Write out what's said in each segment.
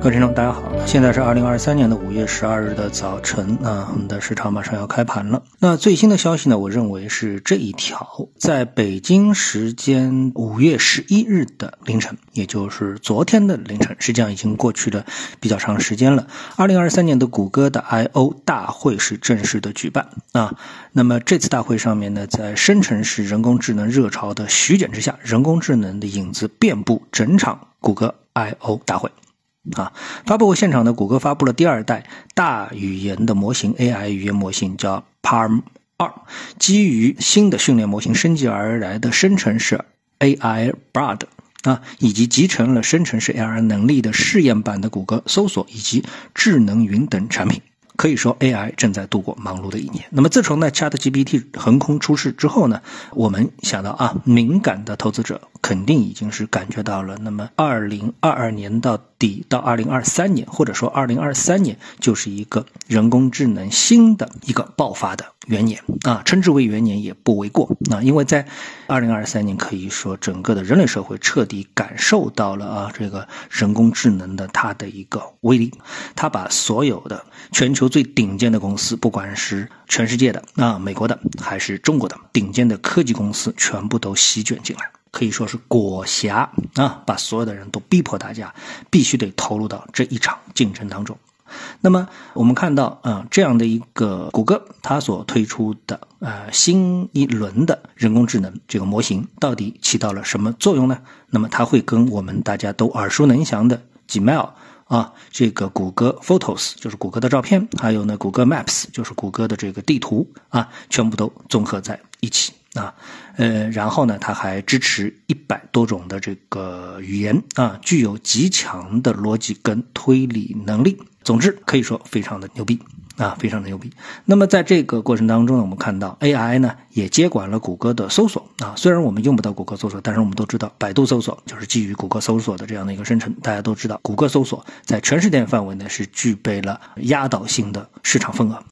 各位听众，大家好，现在是二零二三年的五月十二日的早晨啊，我们的市场马上要开盘了。那最新的消息呢，我认为是这一条，在北京时间五月十一日的凌晨，也就是昨天的凌晨，实际上已经过去了比较长时间了。二零二三年的谷歌的 I O 大会是正式的举办啊。那么这次大会上面呢，在生成式人工智能热潮的席卷之下，人工智能的影子遍布整场谷歌 I O 大会。啊，发布会现场呢，谷歌发布了第二代大语言的模型 AI 语言模型，叫 Palm 二，基于新的训练模型升级而来的生成式 AI Bard 啊，以及集成了生成式 AI 能力的试验版的谷歌搜索以及智能云等产品。可以说，AI 正在度过忙碌的一年。那么，自从呢 ChatGPT 横空出世之后呢，我们想到啊，敏感的投资者肯定已经是感觉到了。那么，二零二二年到底到二零二三年，或者说二零二三年，就是一个人工智能新的一个爆发的元年啊，称之为元年也不为过啊。因为在二零二三年，可以说整个的人类社会彻底感受到了啊，这个人工智能的它的一个威力，它把所有的全球。最顶尖的公司，不管是全世界的啊，美国的还是中国的顶尖的科技公司，全部都席卷进来，可以说是裹挟啊，把所有的人都逼迫大家必须得投入到这一场竞争当中。那么我们看到啊，这样的一个谷歌，它所推出的呃新一轮的人工智能这个模型，到底起到了什么作用呢？那么它会跟我们大家都耳熟能详的 Gmail。啊，这个谷歌 Photos 就是谷歌的照片，还有呢，谷歌 Maps 就是谷歌的这个地图啊，全部都综合在一起啊。呃，然后呢，它还支持一百多种的这个语言啊，具有极强的逻辑跟推理能力。总之，可以说非常的牛逼。啊，非常的牛逼。那么在这个过程当中呢，我们看到 AI 呢也接管了谷歌的搜索啊。虽然我们用不到谷歌搜索，但是我们都知道，百度搜索就是基于谷歌搜索的这样的一个生成。大家都知道，谷歌搜索在全世界范围内是具备了压倒性的市场份额。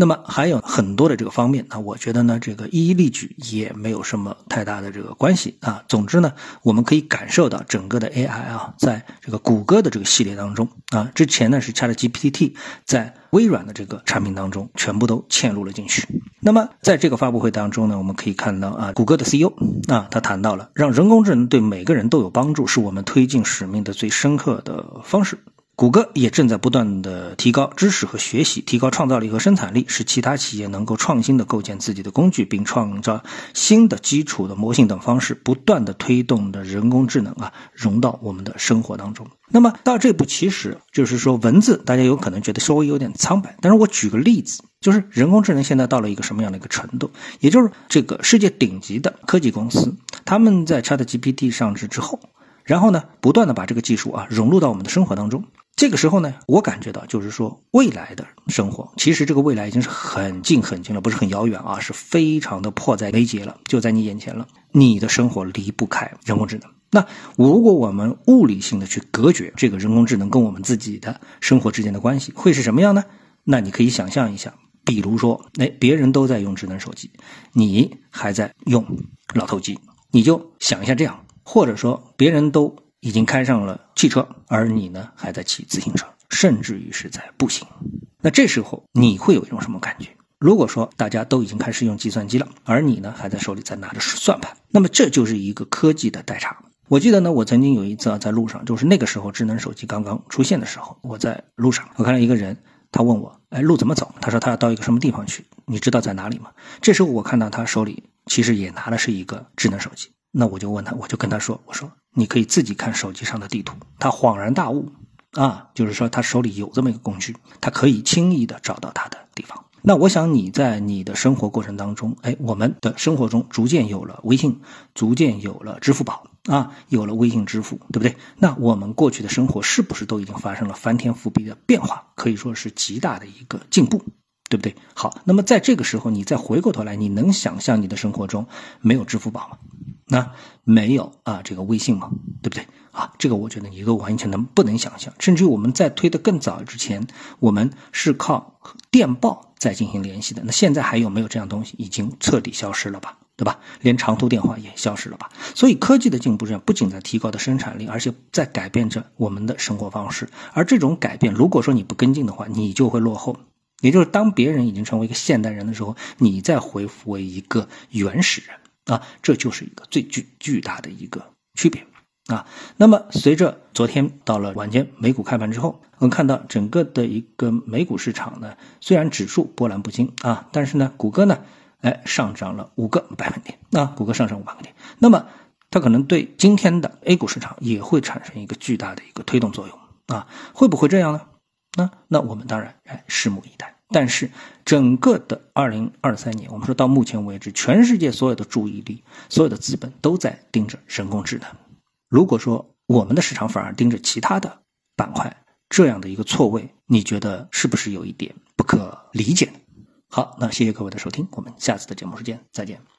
那么还有很多的这个方面，那我觉得呢，这个一一例举也没有什么太大的这个关系啊。总之呢，我们可以感受到整个的 AI 啊，在这个谷歌的这个系列当中啊，之前呢是 ChatGPT 在微软的这个产品当中全部都嵌入了进去。那么在这个发布会当中呢，我们可以看到啊，谷歌的 CEO 啊，他谈到了让人工智能对每个人都有帮助，是我们推进使命的最深刻的方式。谷歌也正在不断的提高知识和学习，提高创造力和生产力，使其他企业能够创新的构建自己的工具，并创造新的基础的模型等方式，不断的推动的人工智能啊融到我们的生活当中。那么到这步，其实就是说文字，大家有可能觉得稍微有点苍白，但是我举个例子，就是人工智能现在到了一个什么样的一个程度？也就是这个世界顶级的科技公司，他们在 ChatGPT 上市之后，然后呢，不断的把这个技术啊融入到我们的生活当中。这个时候呢，我感觉到就是说，未来的生活，其实这个未来已经是很近很近了，不是很遥远啊，是非常的迫在眉睫了，就在你眼前了。你的生活离不开人工智能。那如果我们物理性的去隔绝这个人工智能跟我们自己的生活之间的关系，会是什么样呢？那你可以想象一下，比如说，哎，别人都在用智能手机，你还在用老头机，你就想一下这样，或者说别人都。已经开上了汽车，而你呢还在骑自行车，甚至于是在步行。那这时候你会有一种什么感觉？如果说大家都已经开始用计算机了，而你呢还在手里在拿着算盘，那么这就是一个科技的代差。我记得呢，我曾经有一次啊在路上，就是那个时候智能手机刚刚出现的时候，我在路上，我看到一个人，他问我，哎，路怎么走？他说他要到一个什么地方去，你知道在哪里吗？这时候我看到他手里其实也拿的是一个智能手机。那我就问他，我就跟他说：“我说你可以自己看手机上的地图。”他恍然大悟，啊，就是说他手里有这么一个工具，他可以轻易的找到他的地方。那我想你在你的生活过程当中，哎，我们的生活中逐渐有了微信，逐渐有了支付宝，啊，有了微信支付，对不对？那我们过去的生活是不是都已经发生了翻天覆地的变化？可以说是极大的一个进步，对不对？好，那么在这个时候，你再回过头来，你能想象你的生活中没有支付宝吗？那没有啊，这个微信嘛，对不对啊？这个我觉得你都完全能不能想象，甚至于我们在推的更早之前，我们是靠电报在进行联系的。那现在还有没有这样东西？已经彻底消失了吧？对吧？连长途电话也消失了吧？所以科技的进步，不仅在提高的生产力，而且在改变着我们的生活方式。而这种改变，如果说你不跟进的话，你就会落后。也就是当别人已经成为一个现代人的时候，你再回复为一个原始人啊，这就是一个最巨巨大的一个区别啊。那么随着昨天到了晚间美股开盘之后，我们看到整个的一个美股市场呢，虽然指数波澜不惊啊，但是呢，谷歌呢。哎，上涨了五个百分点，啊谷歌上涨五百分点，那么它可能对今天的 A 股市场也会产生一个巨大的一个推动作用啊，会不会这样呢？那那我们当然哎拭目以待。但是整个的二零二三年，我们说到目前为止，全世界所有的注意力、所有的资本都在盯着人工智能。如果说我们的市场反而盯着其他的板块，这样的一个错位，你觉得是不是有一点不可理解？好，那谢谢各位的收听，我们下次的节目时间再见。